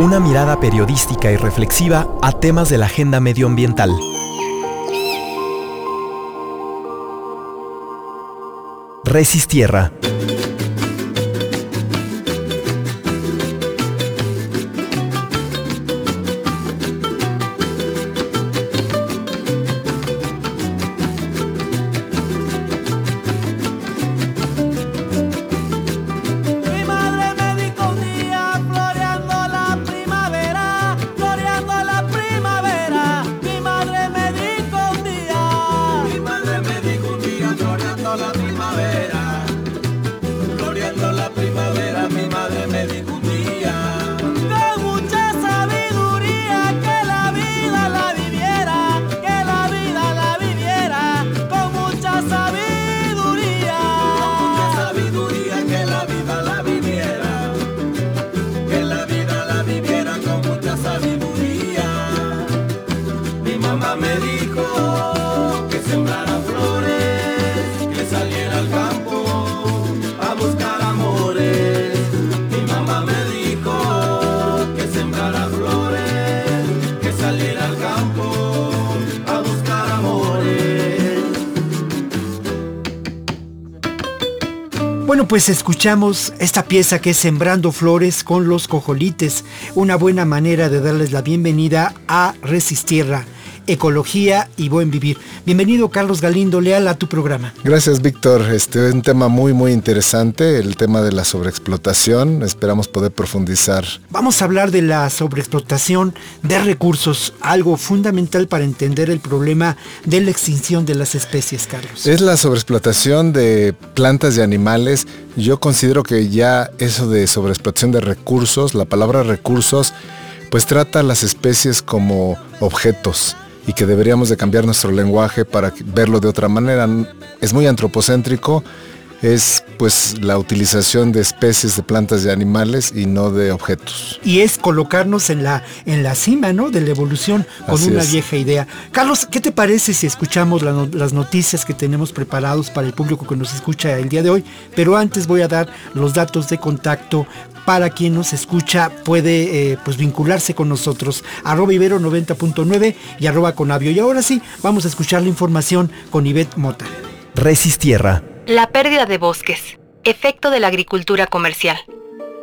Una mirada periodística y reflexiva a temas de la agenda medioambiental. Resistierra. Pues escuchamos esta pieza que es Sembrando Flores con los Cojolites, una buena manera de darles la bienvenida a Resistierra ecología y buen vivir. Bienvenido Carlos Galindo Leal a tu programa. Gracias Víctor, este es un tema muy muy interesante, el tema de la sobreexplotación, esperamos poder profundizar. Vamos a hablar de la sobreexplotación de recursos, algo fundamental para entender el problema de la extinción de las especies, Carlos. Es la sobreexplotación de plantas y animales. Yo considero que ya eso de sobreexplotación de recursos, la palabra recursos, pues trata a las especies como objetos y que deberíamos de cambiar nuestro lenguaje para verlo de otra manera. Es muy antropocéntrico, es pues la utilización de especies de plantas y animales y no de objetos. Y es colocarnos en la, en la cima, ¿no? De la evolución con una vieja idea. Carlos, ¿qué te parece si escuchamos las noticias que tenemos preparados para el público que nos escucha el día de hoy? Pero antes voy a dar los datos de contacto para quien nos escucha puede eh, pues vincularse con nosotros. Arroba Ibero 90.9 y arroba Conavio. Y ahora sí, vamos a escuchar la información con Ivette Mota. Resistierra. La pérdida de bosques. Efecto de la agricultura comercial.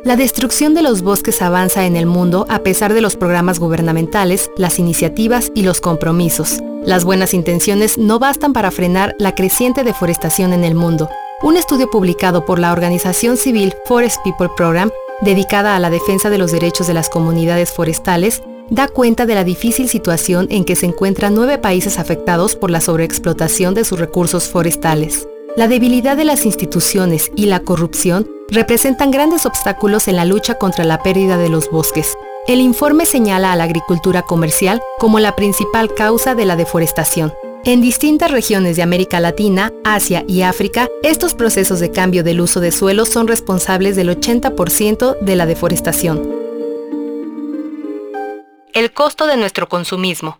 La destrucción de los bosques avanza en el mundo a pesar de los programas gubernamentales, las iniciativas y los compromisos. Las buenas intenciones no bastan para frenar la creciente deforestación en el mundo. Un estudio publicado por la organización civil Forest People Program dedicada a la defensa de los derechos de las comunidades forestales, da cuenta de la difícil situación en que se encuentran nueve países afectados por la sobreexplotación de sus recursos forestales. La debilidad de las instituciones y la corrupción representan grandes obstáculos en la lucha contra la pérdida de los bosques. El informe señala a la agricultura comercial como la principal causa de la deforestación. En distintas regiones de América Latina, Asia y África, estos procesos de cambio del uso de suelo son responsables del 80% de la deforestación. El costo de nuestro consumismo.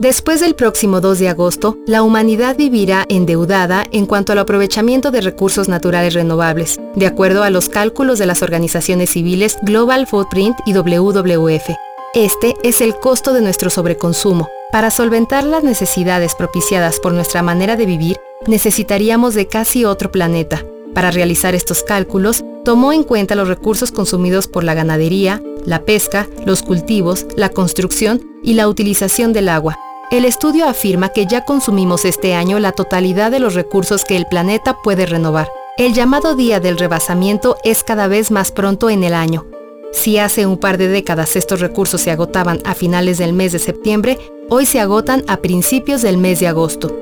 Después del próximo 2 de agosto, la humanidad vivirá endeudada en cuanto al aprovechamiento de recursos naturales renovables, de acuerdo a los cálculos de las organizaciones civiles Global Footprint y WWF. Este es el costo de nuestro sobreconsumo, para solventar las necesidades propiciadas por nuestra manera de vivir, necesitaríamos de casi otro planeta. Para realizar estos cálculos, tomó en cuenta los recursos consumidos por la ganadería, la pesca, los cultivos, la construcción y la utilización del agua. El estudio afirma que ya consumimos este año la totalidad de los recursos que el planeta puede renovar. El llamado día del rebasamiento es cada vez más pronto en el año. Si hace un par de décadas estos recursos se agotaban a finales del mes de septiembre, hoy se agotan a principios del mes de agosto.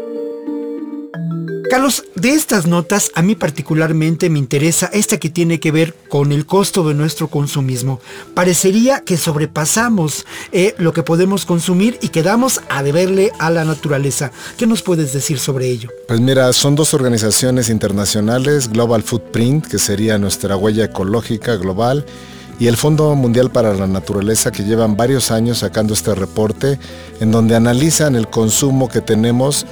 Carlos, de estas notas a mí particularmente me interesa esta que tiene que ver con el costo de nuestro consumismo. Parecería que sobrepasamos eh, lo que podemos consumir y quedamos a deberle a la naturaleza. ¿Qué nos puedes decir sobre ello? Pues mira, son dos organizaciones internacionales, Global Footprint, que sería nuestra huella ecológica global, y el Fondo Mundial para la Naturaleza que llevan varios años sacando este reporte en donde analizan el consumo que tenemos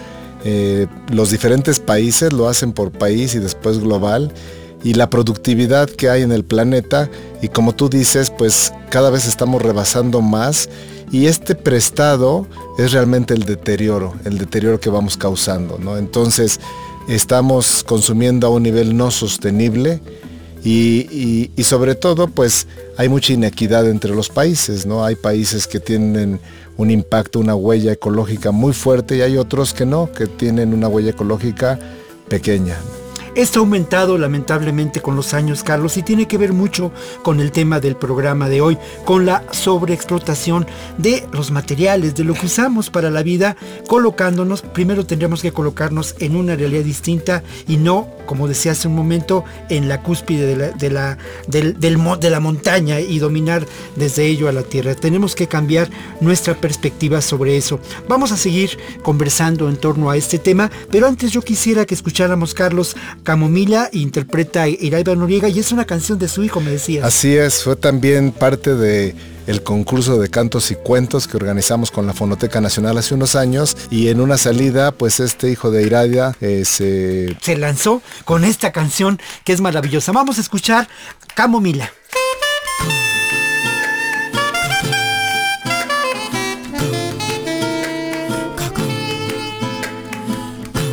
eh, los diferentes países, lo hacen por país y después global y la productividad que hay en el planeta y como tú dices, pues cada vez estamos rebasando más y este prestado es realmente el deterioro, el deterioro que vamos causando, ¿no? Entonces estamos consumiendo a un nivel no sostenible y, sobre todo pues hay mucha inequidad entre los países, ¿no? Hay países que tienen un impacto, una huella ecológica muy fuerte y hay otros que no, que tienen una huella ecológica pequeña. Esto ha aumentado lamentablemente con los años, Carlos, y tiene que ver mucho con el tema del programa de hoy, con la sobreexplotación de los materiales, de lo que usamos para la vida, colocándonos, primero tendríamos que colocarnos en una realidad distinta y no, como decía hace un momento, en la cúspide de la, de la, del, de la montaña y dominar desde ello a la tierra. Tenemos que cambiar nuestra perspectiva sobre eso. Vamos a seguir conversando en torno a este tema, pero antes yo quisiera que escucháramos, Carlos, Camomila interpreta Iraiba Noriega y es una canción de su hijo, me decía. Así es, fue también parte de el concurso de cantos y cuentos que organizamos con la Fonoteca Nacional hace unos años y en una salida pues este hijo de Iradia eh, se... se lanzó con esta canción que es maravillosa. Vamos a escuchar Camomila.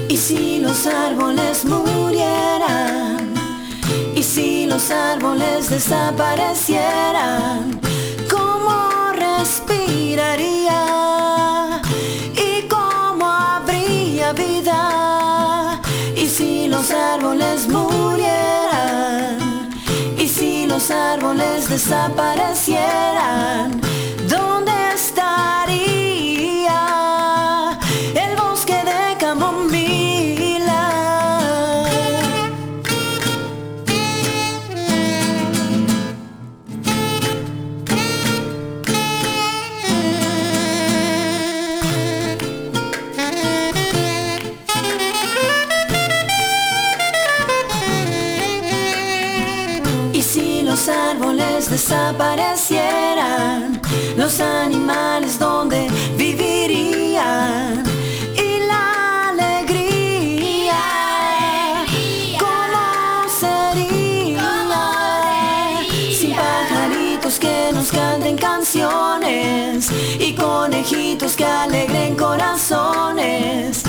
Y si los árboles si los árboles desaparecieran, ¿cómo respiraría? ¿Y cómo habría vida? Y si los árboles murieran, y si los árboles desaparecieran, desaparecieran los animales donde vivirían. Y la alegría cómo sería sin pajaritos que nos canten canciones y conejitos que alegren corazones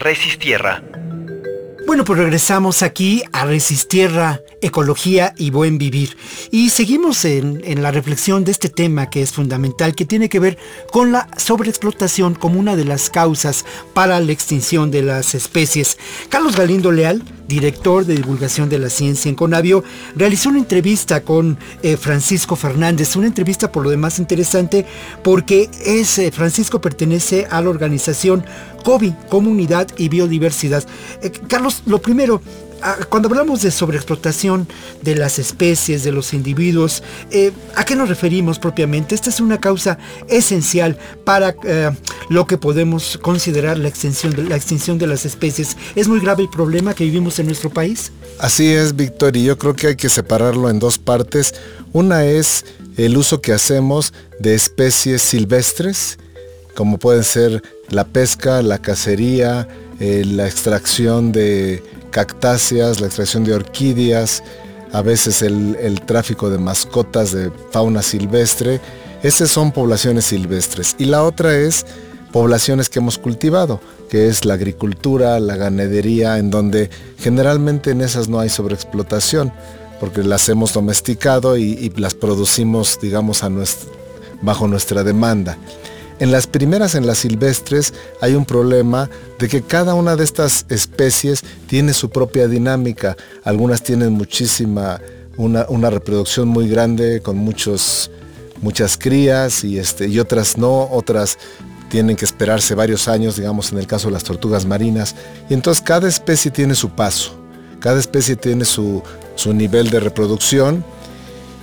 Resistierra. Bueno, pues regresamos aquí a Resistierra ecología y buen vivir. Y seguimos en, la reflexión de este tema que es fundamental, que tiene que ver con la sobreexplotación como una de las causas para la extinción de las especies. Carlos Galindo Leal, director de divulgación de la ciencia en Conavio, realizó una entrevista con eh, Francisco Fernández, una entrevista por lo demás interesante porque es, eh, Francisco pertenece a la organización COBI, Comunidad y Biodiversidad. Eh, Carlos, lo primero, cuando hablamos de sobreexplotación de las especies, de los individuos, eh, ¿a qué nos referimos propiamente? Esta es una causa esencial para eh, lo que podemos considerar la extinción, de, la extinción de las especies. ¿Es muy grave el problema que vivimos en nuestro país? Así es, Víctor, y yo creo que hay que separarlo en dos partes. Una es el uso que hacemos de especies silvestres, como pueden ser la pesca, la cacería, eh, la extracción de cactáceas, la extracción de orquídeas, a veces el, tráfico de mascotas de fauna silvestre. Esas son poblaciones silvestres. Y la otra es poblaciones que hemos cultivado, que es la agricultura, la ganadería, en donde generalmente en esas no hay sobreexplotación, porque las hemos domesticado y, las producimos, digamos, a bajo nuestra demanda. En las primeras, en las silvestres, hay un problema de que cada una de estas especies tiene su propia dinámica. Algunas tienen muchísima, una, reproducción muy grande con muchos, muchas crías y, este, y otras no, otras tienen que esperarse varios años, digamos en el caso de las tortugas marinas. Y entonces cada especie tiene su paso, cada especie tiene su, su nivel de reproducción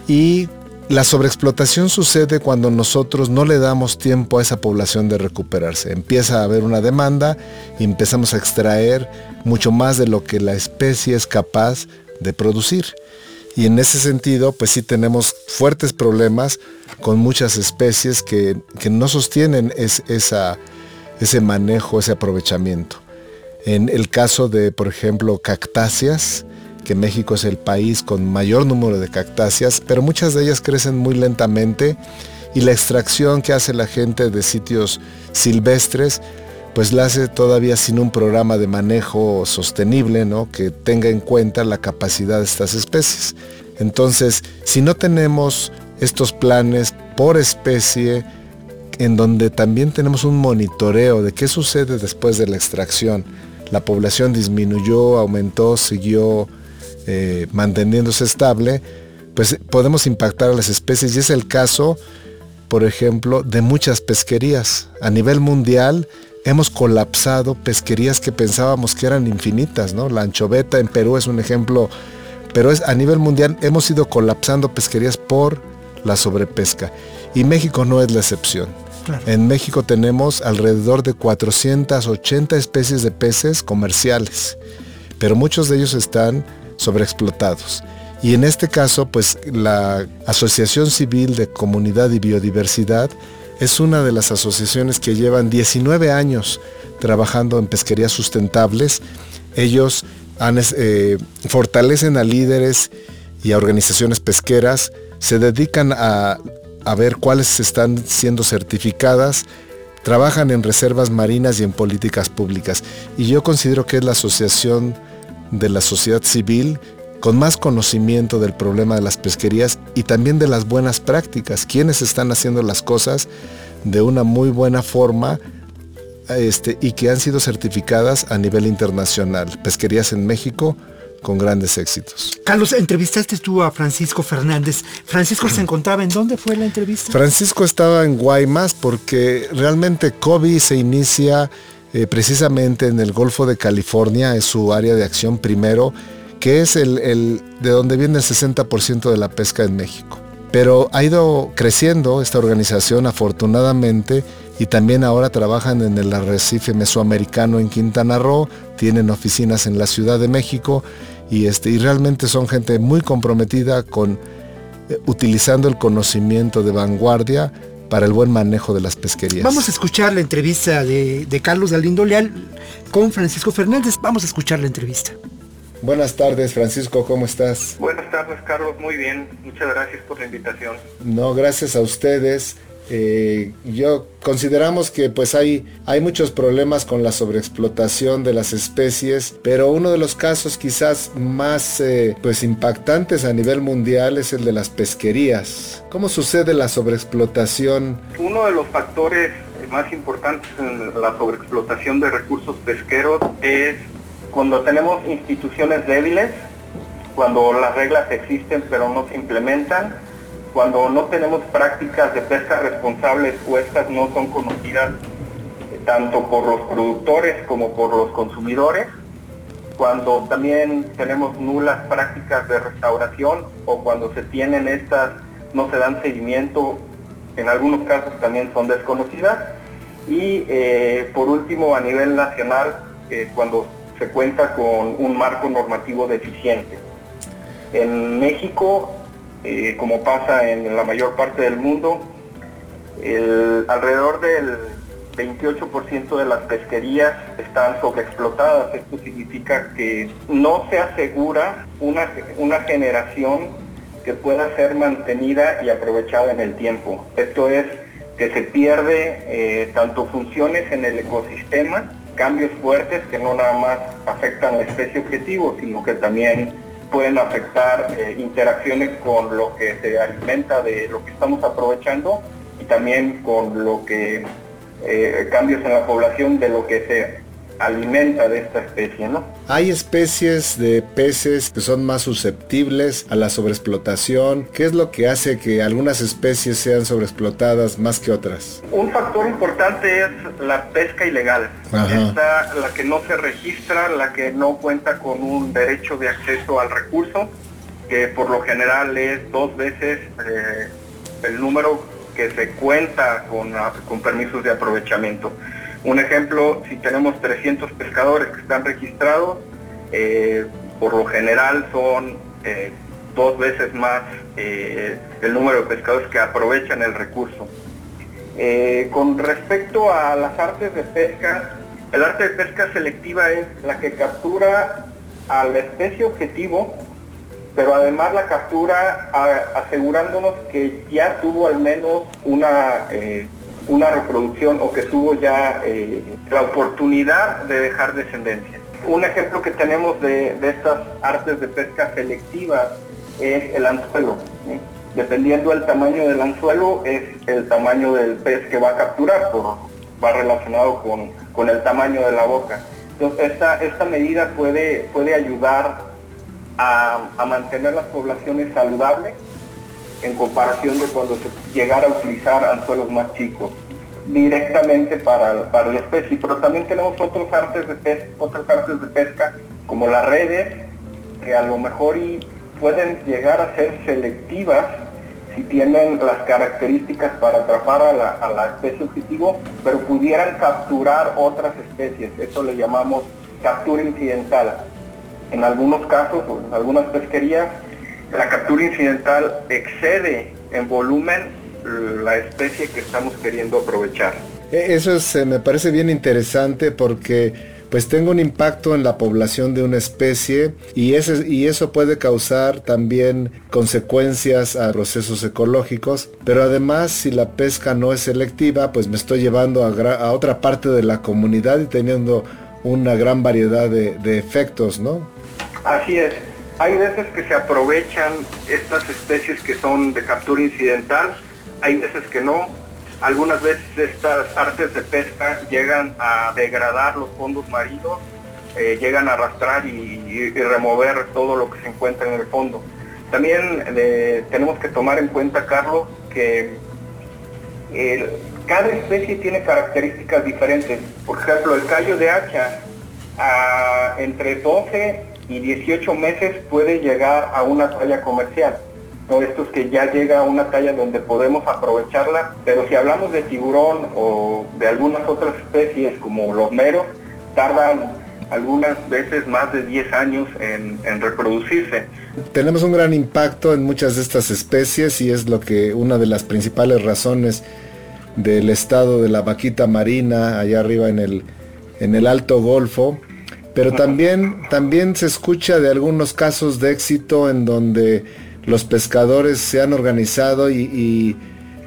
y la sobreexplotación sucede cuando nosotros no le damos tiempo a esa población de recuperarse. Empieza a haber una demanda y empezamos a extraer mucho más de lo que la especie es capaz de producir. Y en ese sentido, pues sí tenemos fuertes problemas con muchas especies que, no sostienen ese manejo, ese aprovechamiento. En el caso de, por ejemplo, cactáceas, que México es el país con mayor número de cactáceas, pero muchas de ellas crecen muy lentamente y la extracción que hace la gente de sitios silvestres pues la hace todavía sin un programa de manejo sostenible, ¿no? Que tenga en cuenta la capacidad de estas especies. Entonces, si no tenemos estos planes por especie, en donde también tenemos un monitoreo de qué sucede después de la extracción, la población disminuyó, aumentó, siguió eh, manteniéndose estable, pues podemos impactar a las especies y es el caso, por ejemplo, de muchas pesquerías. A nivel mundial hemos colapsado pesquerías que pensábamos que eran infinitas, ¿no? La anchoveta en Perú es un ejemplo, pero es a nivel mundial hemos ido colapsando pesquerías por la sobrepesca y México no es la excepción. En México tenemos alrededor de 480 especies de peces comerciales, pero muchos de ellos están sobreexplotados. Y en este caso, pues la Asociación Civil de Comunidad y Biodiversidad es una de las asociaciones que llevan 19 años trabajando en pesquerías sustentables. Ellos eh, fortalecen a líderes y a organizaciones pesqueras, se dedican a, a ver cuáles están siendo certificadas, trabajan en reservas marinas y en políticas públicas. Y yo considero que es la asociación de la sociedad civil con más conocimiento del problema de las pesquerías y también de las buenas prácticas, quienes están haciendo las cosas de una muy buena forma este, y que han sido certificadas a nivel internacional. Pesquerías en México con grandes éxitos. Carlos, entrevistaste tú a Francisco Fernández. Francisco se encontraba en dónde fue la entrevista? Francisco estaba en Guaymas porque realmente COVID se inicia eh, precisamente en el Golfo de California, es su área de acción primero, que es el, de donde viene el 60% de la pesca en México. Pero ha ido creciendo esta organización afortunadamente y también ahora trabajan en el arrecife mesoamericano en Quintana Roo, tienen oficinas en la Ciudad de México y, este, y realmente son gente muy comprometida con eh, utilizando el conocimiento de vanguardia para el buen manejo de las pesquerías. Vamos a escuchar la entrevista de, Carlos Galindo Leal con Francisco Fernández. Vamos a escuchar la entrevista. Buenas tardes, Francisco, ¿cómo estás? Buenas tardes, Carlos, muy bien. Muchas gracias por la invitación. No, gracias a ustedes. Eh, yo consideramos que pues hay, hay muchos problemas con la sobreexplotación de las especies, pero uno de los casos quizás más eh, pues impactantes a nivel mundial es el de las pesquerías. ¿Cómo sucede la sobreexplotación? Uno de los factores más importantes en la sobreexplotación de recursos pesqueros es cuando tenemos instituciones débiles, cuando las reglas existen pero no se implementan cuando no tenemos prácticas de pesca responsables o estas no son conocidas eh, tanto por los productores como por los consumidores, cuando también tenemos nulas prácticas de restauración o cuando se tienen estas no se dan seguimiento, en algunos casos también son desconocidas. Y eh, por último, a nivel nacional, eh, cuando se cuenta con un marco normativo deficiente. En México eh, como pasa en la mayor parte del mundo, alrededor del 28% de las pesquerías están sobreexplotadas. Esto significa que no se asegura una, una generación que pueda ser mantenida y aprovechada en el tiempo. Esto es que se pierde eh, tanto funciones en el ecosistema, cambios fuertes que no nada más afectan a la especie objetivo, sino que también pueden afectar eh, interacciones con lo que se alimenta de lo que estamos aprovechando y también con lo que eh, cambios en la población de lo que se alimenta de esta especie, ¿no? Hay especies de peces que son más susceptibles a la sobreexplotación. ¿Qué es lo que hace que algunas especies sean sobreexplotadas más que otras? Un factor importante es la pesca ilegal. Esta, la que no se registra, la que no cuenta con un derecho de acceso al recurso, que por lo general es dos veces eh, el número que se cuenta con, con permisos de aprovechamiento. Un ejemplo, si tenemos 300 pescadores que están registrados, eh, por lo general son eh, dos veces más eh, el número de pescadores que aprovechan el recurso. con respecto a las artes de pesca, el arte de pesca selectiva es la que captura a la especie objetivo, pero además la captura asegurándonos que ya tuvo al menos una una reproducción o que tuvo ya eh, la oportunidad de dejar descendencia. Un ejemplo que tenemos de, estas artes de pesca selectivas es el anzuelo. Dependiendo del tamaño del anzuelo es el tamaño del pez que va a capturar, por, va relacionado con, el tamaño de la boca. Entonces esta, esta medida puede, puede ayudar a, a mantener las poblaciones saludables en comparación de cuando se llegara a utilizar anzuelos más chicos directamente para, para la especie. Pero también tenemos otros artes de pesca, otras artes de pesca como las redes, que a lo mejor y pueden llegar a ser selectivas si tienen las características para atrapar a la, a la especie objetivo, pero pudieran capturar otras especies. Eso le llamamos captura incidental. En algunos casos, en algunas pesquerías, la captura incidental excede en volumen la especie que estamos queriendo aprovechar. E, eso eh, me parece bien interesante porque pues tengo un impacto en la población de una especie y, ese, y eso puede causar también consecuencias a procesos ecológicos, pero además si la pesca no es selectiva, pues me estoy llevando a, otra parte de la comunidad y teniendo una gran variedad de, de efectos, ¿no? Así es. Hay veces que se aprovechan estas especies que son de captura incidental, hay veces que no. Algunas veces estas artes de pesca llegan a degradar los fondos marinos, eh, llegan a arrastrar y, remover todo lo que se encuentra en el fondo. También eh, tenemos que tomar en cuenta, Carlos, que cada especie tiene características diferentes. Por ejemplo, el callo de hacha entre 12 y 18 meses puede llegar a una talla comercial. ¿no? Esto es que ya llega a una talla donde podemos aprovecharla, pero si hablamos de tiburón o de algunas otras especies como los meros, tardan algunas veces más de 10 años en, en, reproducirse. Tenemos un gran impacto en muchas de estas especies y es lo que una de las principales razones del estado de la vaquita marina allá arriba en el, en el Alto Golfo. Pero también, también se escucha de algunos casos de éxito en donde los pescadores se han organizado y,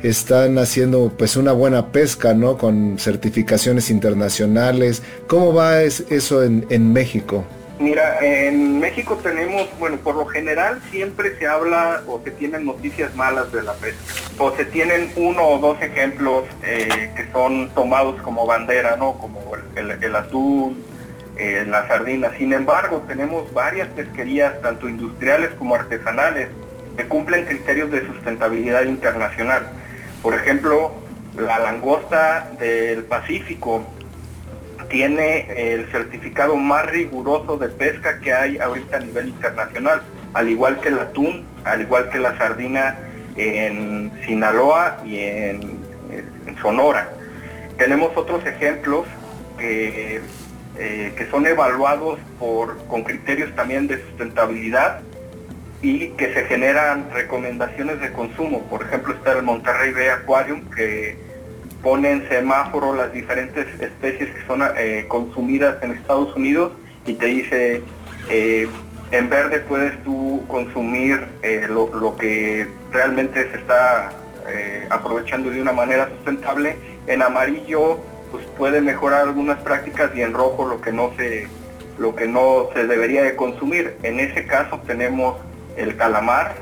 están haciendo pues una buena pesca, ¿no? Con certificaciones internacionales. ¿Cómo va eso en, México? Mira, en México tenemos, bueno, por lo general siempre se habla o se tienen noticias malas de la pesca. O se tienen uno o dos ejemplos eh, que son tomados como bandera, ¿no? Como el, el, atún, eh, la sardina. Sin embargo, tenemos varias pesquerías, tanto industriales como artesanales, que cumplen criterios de sustentabilidad internacional. Por ejemplo, la langosta del Pacífico tiene el certificado más riguroso de pesca que hay ahorita a nivel internacional, al igual que el atún, al igual que la sardina en Sinaloa y en, Sonora. Tenemos otros ejemplos que, eh, que son evaluados por, con criterios también de sustentabilidad y que se generan recomendaciones de consumo. Por ejemplo, está el Monterrey Bay Aquarium que pone en semáforo las diferentes especies que son eh, consumidas en Estados Unidos y te dice, eh, en verde puedes tú consumir eh, lo, que realmente se está aprovechando de una manera sustentable, en amarillo pues puede mejorar algunas prácticas y en rojo lo que no se lo que no se debería de consumir. En ese caso tenemos el calamar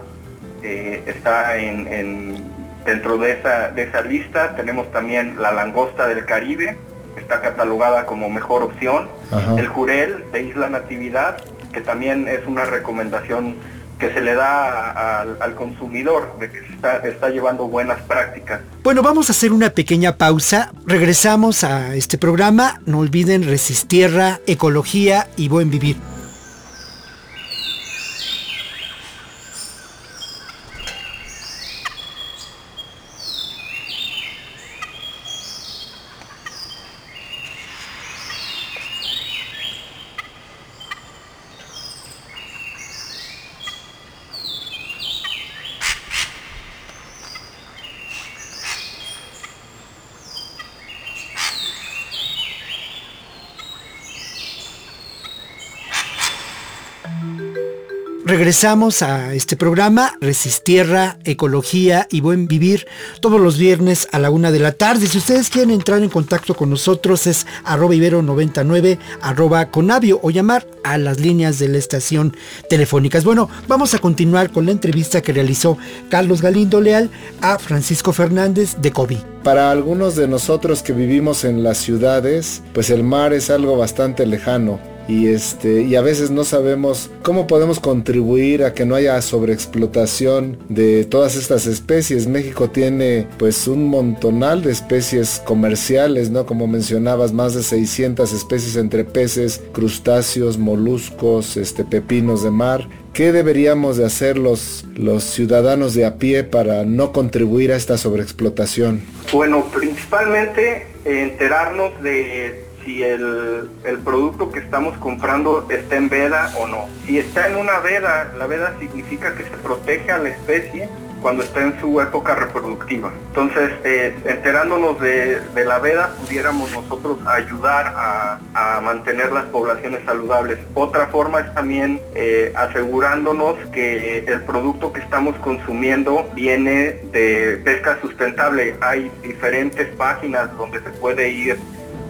eh, está en, dentro de esa, de esa lista. Tenemos también la langosta del Caribe, está catalogada como mejor opción. El Jurel de Isla Natividad, que también es una recomendación que se le da al consumidor de que está, está llevando buenas prácticas. Bueno, vamos a hacer una pequeña pausa. Regresamos a este programa. No olviden Resistierra, Ecología y Buen Vivir. Regresamos a este programa, Resistierra, Ecología y Buen Vivir, todos los viernes a la una de la tarde. Si ustedes quieren entrar en contacto con nosotros es arroba ibero99, arroba conavio o llamar a las líneas de la estación telefónicas. Bueno, vamos a continuar con la entrevista que realizó Carlos Galindo Leal a Francisco Fernández de COVID. Para algunos de nosotros que vivimos en las ciudades, pues el mar es algo bastante lejano y este y a veces no sabemos cómo podemos contribuir a que no haya sobreexplotación de todas estas especies. México tiene pues un montonal de especies comerciales, ¿no? Como mencionabas, más de 600 especies entre peces, crustáceos, moluscos, este pepinos de mar. ¿Qué deberíamos de hacer los, los ciudadanos de a pie para no contribuir a esta sobreexplotación? Bueno, principalmente enterarnos de si el, producto que estamos comprando está en veda o no. Si está en una veda, la veda significa que se protege a la especie cuando está en su época reproductiva. Entonces, eh, enterándonos de, la veda, pudiéramos nosotros ayudar a, mantener las poblaciones saludables. Otra forma es también eh, asegurándonos que el producto que estamos consumiendo viene de pesca sustentable. Hay diferentes páginas donde se puede ir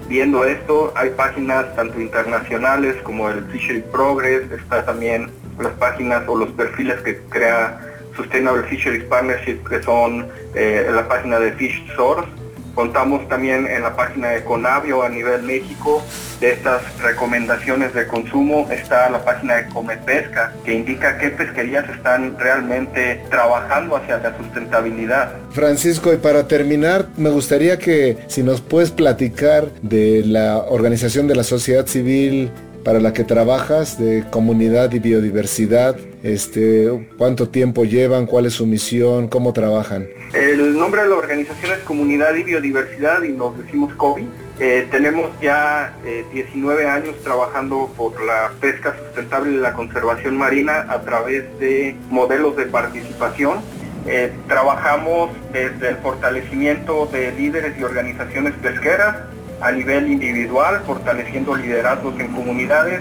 viendo esto. Hay páginas tanto internacionales como el Fishery Progress, está también las páginas o los perfiles que crea Sustainable Fisheries Partnership, que son eh, la página de Fish Source Contamos también en la página de Conavio a nivel México de estas recomendaciones de consumo. Está la página de Pesca que indica qué pesquerías están realmente trabajando hacia la sustentabilidad. Francisco, y para terminar, me gustaría que si nos puedes platicar de la organización de la sociedad civil para la que trabajas de comunidad y biodiversidad, este, cuánto tiempo llevan, cuál es su misión, cómo trabajan. El nombre de la organización es Comunidad y Biodiversidad y nos decimos COBI. Eh, tenemos ya 19 eh, años trabajando por la pesca sustentable y la conservación marina a través de modelos de participación. Eh, trabajamos desde el fortalecimiento de líderes y organizaciones pesqueras, a nivel individual, fortaleciendo liderazgos en comunidades,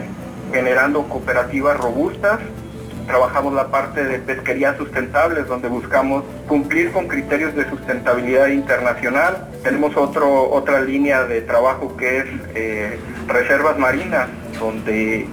generando cooperativas robustas. Trabajamos la parte de pesquería sustentables, donde buscamos cumplir con criterios de sustentabilidad internacional. Tenemos otro, otra línea de trabajo que es eh, reservas marinas, donde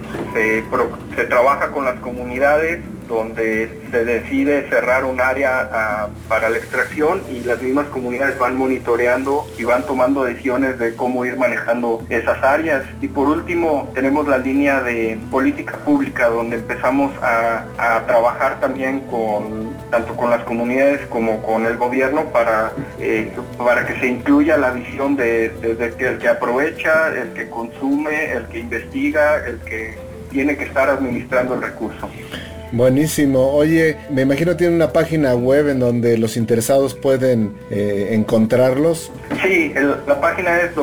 se trabaja con las comunidades donde se decide cerrar un área ah, para la extracción y las mismas comunidades van monitoreando y van tomando decisiones de cómo ir manejando esas áreas. Y por último, tenemos la línea de política pública, donde empezamos a, trabajar también con tanto con las comunidades como con el gobierno para, eh, para que se incluya la visión de, que el que aprovecha, el que consume, el que investiga, el que tiene que estar administrando el recurso. Buenísimo. Oye, me imagino tiene una página web en donde los interesados pueden eh, encontrarlos. Sí, la página es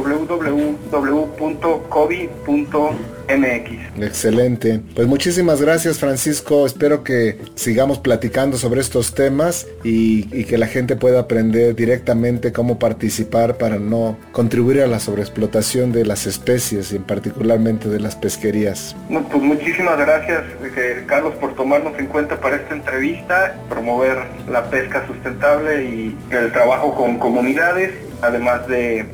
www.covi.mx. Excelente. Pues muchísimas gracias Francisco. Espero que sigamos platicando sobre estos temas y, que la gente pueda aprender directamente cómo participar para no contribuir a la sobreexplotación de las especies y particularmente de las pesquerías. pues muchísimas gracias eh, Carlos por tomarnos en cuenta para esta entrevista, promover la pesca sustentable y el trabajo con comunidades además de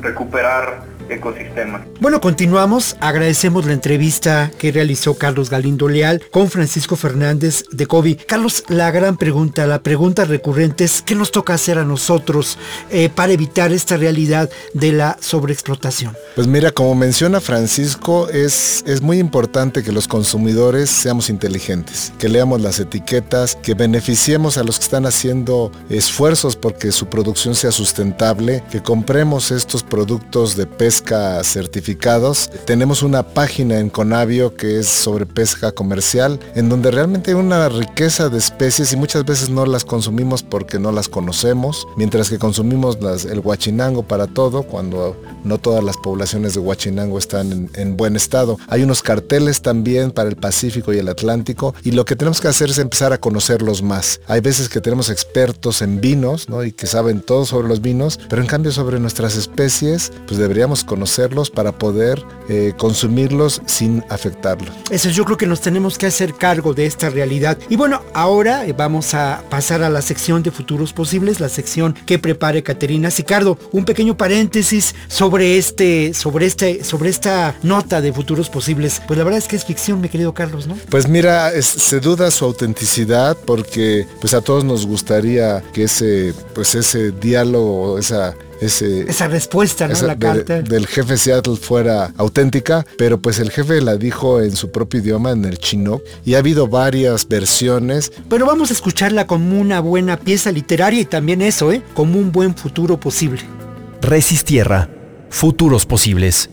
recuperar ecosistemas. Bueno, continuamos. Agradecemos la entrevista que realizó Carlos Galindo Leal con Francisco Fernández de COVID. Carlos, la gran pregunta, la pregunta recurrente es ¿qué nos toca hacer a nosotros eh, para evitar esta realidad de la sobreexplotación? Pues mira, como menciona Francisco, es, es muy importante que los consumidores seamos inteligentes, que leamos las etiquetas, que beneficiemos a los que están haciendo esfuerzos porque su producción sea sustentable, que compremos estos productos de pesca certificados. Tenemos una página en Conavio que es sobre pesca comercial, en donde realmente hay una riqueza de especies y muchas veces no las consumimos porque no las conocemos, mientras que consumimos las, el guachinango para todo, cuando no todas las poblaciones de guachinango están en, en buen estado. Hay unos carteles también para el Pacífico y el Atlántico y lo que tenemos que hacer es empezar a conocerlos más. Hay veces que tenemos expertos en vinos ¿no? y que saben todo sobre los vinos, pero en cambio sobre nuestras especies, pues deberíamos conocerlos para poder eh, consumirlos sin afectarlos. Eso yo creo que nos tenemos que hacer cargo de esta realidad. Y bueno, ahora eh, vamos a pasar a la sección de futuros posibles, la sección que prepare Caterina Sicardo. Un pequeño paréntesis sobre este, sobre este, sobre esta nota de futuros posibles. Pues la verdad es que es ficción, mi querido Carlos, ¿no? Pues mira, es, se duda su autenticidad porque pues a todos nos gustaría que ese, pues ese diálogo, esa ese, esa respuesta, ¿no? esa la de- carta. del jefe Seattle fuera auténtica, pero pues el jefe la dijo en su propio idioma, en el chino, y ha habido varias versiones. Pero vamos a escucharla como una buena pieza literaria y también eso, ¿eh? Como un buen futuro posible. Resistierra. Futuros posibles.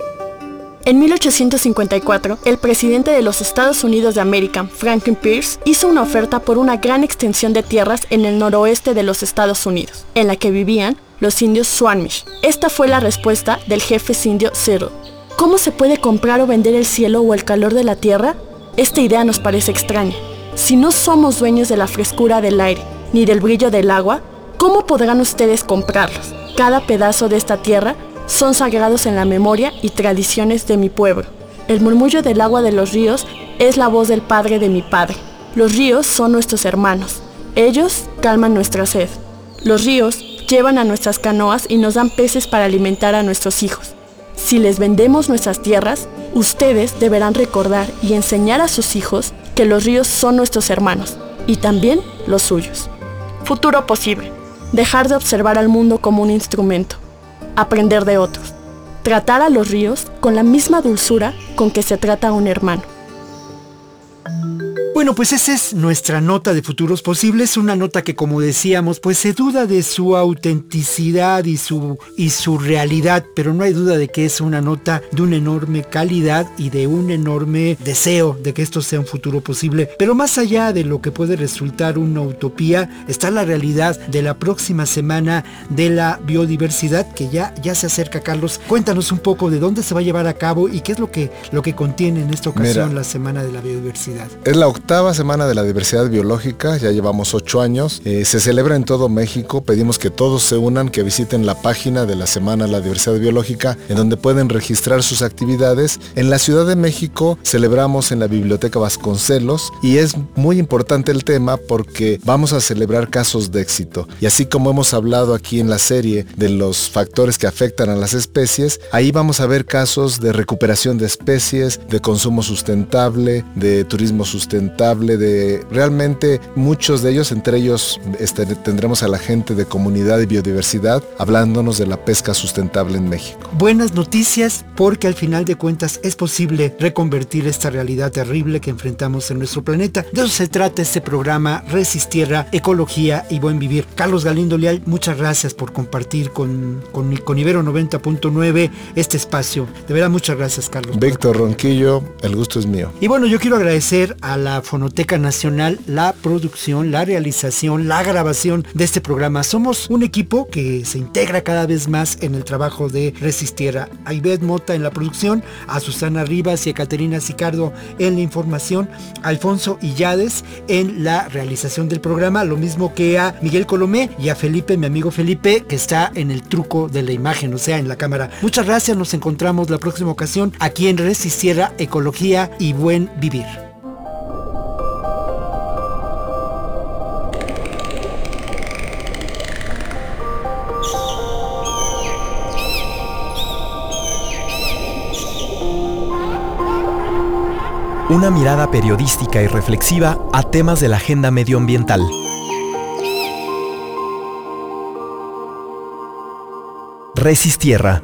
En 1854, el presidente de los Estados Unidos de América, Franklin Pierce, hizo una oferta por una gran extensión de tierras en el noroeste de los Estados Unidos, en la que vivían los indios Squamish. Esta fue la respuesta del jefe indio Cyril. ¿Cómo se puede comprar o vender el cielo o el calor de la tierra? Esta idea nos parece extraña. Si no somos dueños de la frescura del aire ni del brillo del agua, ¿cómo podrán ustedes comprarlos? Cada pedazo de esta tierra son sagrados en la memoria y tradiciones de mi pueblo. El murmullo del agua de los ríos es la voz del padre de mi padre. Los ríos son nuestros hermanos. Ellos calman nuestra sed. Los ríos llevan a nuestras canoas y nos dan peces para alimentar a nuestros hijos. Si les vendemos nuestras tierras, ustedes deberán recordar y enseñar a sus hijos que los ríos son nuestros hermanos y también los suyos. Futuro posible. Dejar de observar al mundo como un instrumento. Aprender de otros. Tratar a los ríos con la misma dulzura con que se trata a un hermano. Bueno, pues esa es nuestra nota de futuros posibles, una nota que como decíamos, pues se duda de su autenticidad y su, y su realidad, pero no hay duda de que es una nota de una enorme calidad y de un enorme deseo de que esto sea un futuro posible. Pero más allá de lo que puede resultar una utopía, está la realidad de la próxima semana de la biodiversidad que ya, ya se acerca, Carlos. Cuéntanos un poco de dónde se va a llevar a cabo y qué es lo que, lo que contiene en esta ocasión Mira. la semana de la biodiversidad. Es la octava semana de la diversidad biológica, ya llevamos ocho años. Eh, se celebra en todo México. Pedimos que todos se unan, que visiten la página de la Semana de la Diversidad Biológica, en donde pueden registrar sus actividades. En la Ciudad de México celebramos en la Biblioteca Vasconcelos y es muy importante el tema porque vamos a celebrar casos de éxito. Y así como hemos hablado aquí en la serie de los factores que afectan a las especies, ahí vamos a ver casos de recuperación de especies, de consumo sustentable, de turismo sustentable, de realmente muchos de ellos, entre ellos este, tendremos a la gente de comunidad y biodiversidad hablándonos de la pesca sustentable en México. Buenas noticias porque al final de cuentas es posible reconvertir esta realidad terrible que enfrentamos en nuestro planeta. De eso se trata este programa Resistierra, Ecología y Buen Vivir. Carlos Galindo Leal, muchas gracias por compartir con, con, con Ibero 90.9 este espacio. De verdad, muchas gracias, Carlos. Víctor Ronquillo, el gusto es mío. Y bueno, yo quiero agradecer a la Fonoteca Nacional la producción, la realización, la grabación de este programa. Somos un equipo que se integra cada vez más en el trabajo de Resistiera. A Ivette Mota en la producción, a Susana Rivas y a Caterina Sicardo en la información, a Alfonso Illades en la realización del programa, lo mismo que a Miguel Colomé y a Felipe, mi amigo Felipe, que está en el truco de la imagen, o sea, en la cámara. Muchas gracias, nos encontramos la próxima ocasión aquí en Resistiera, Ecología y Buen Vivir. Una mirada periodística y reflexiva a temas de la agenda medioambiental. Resistierra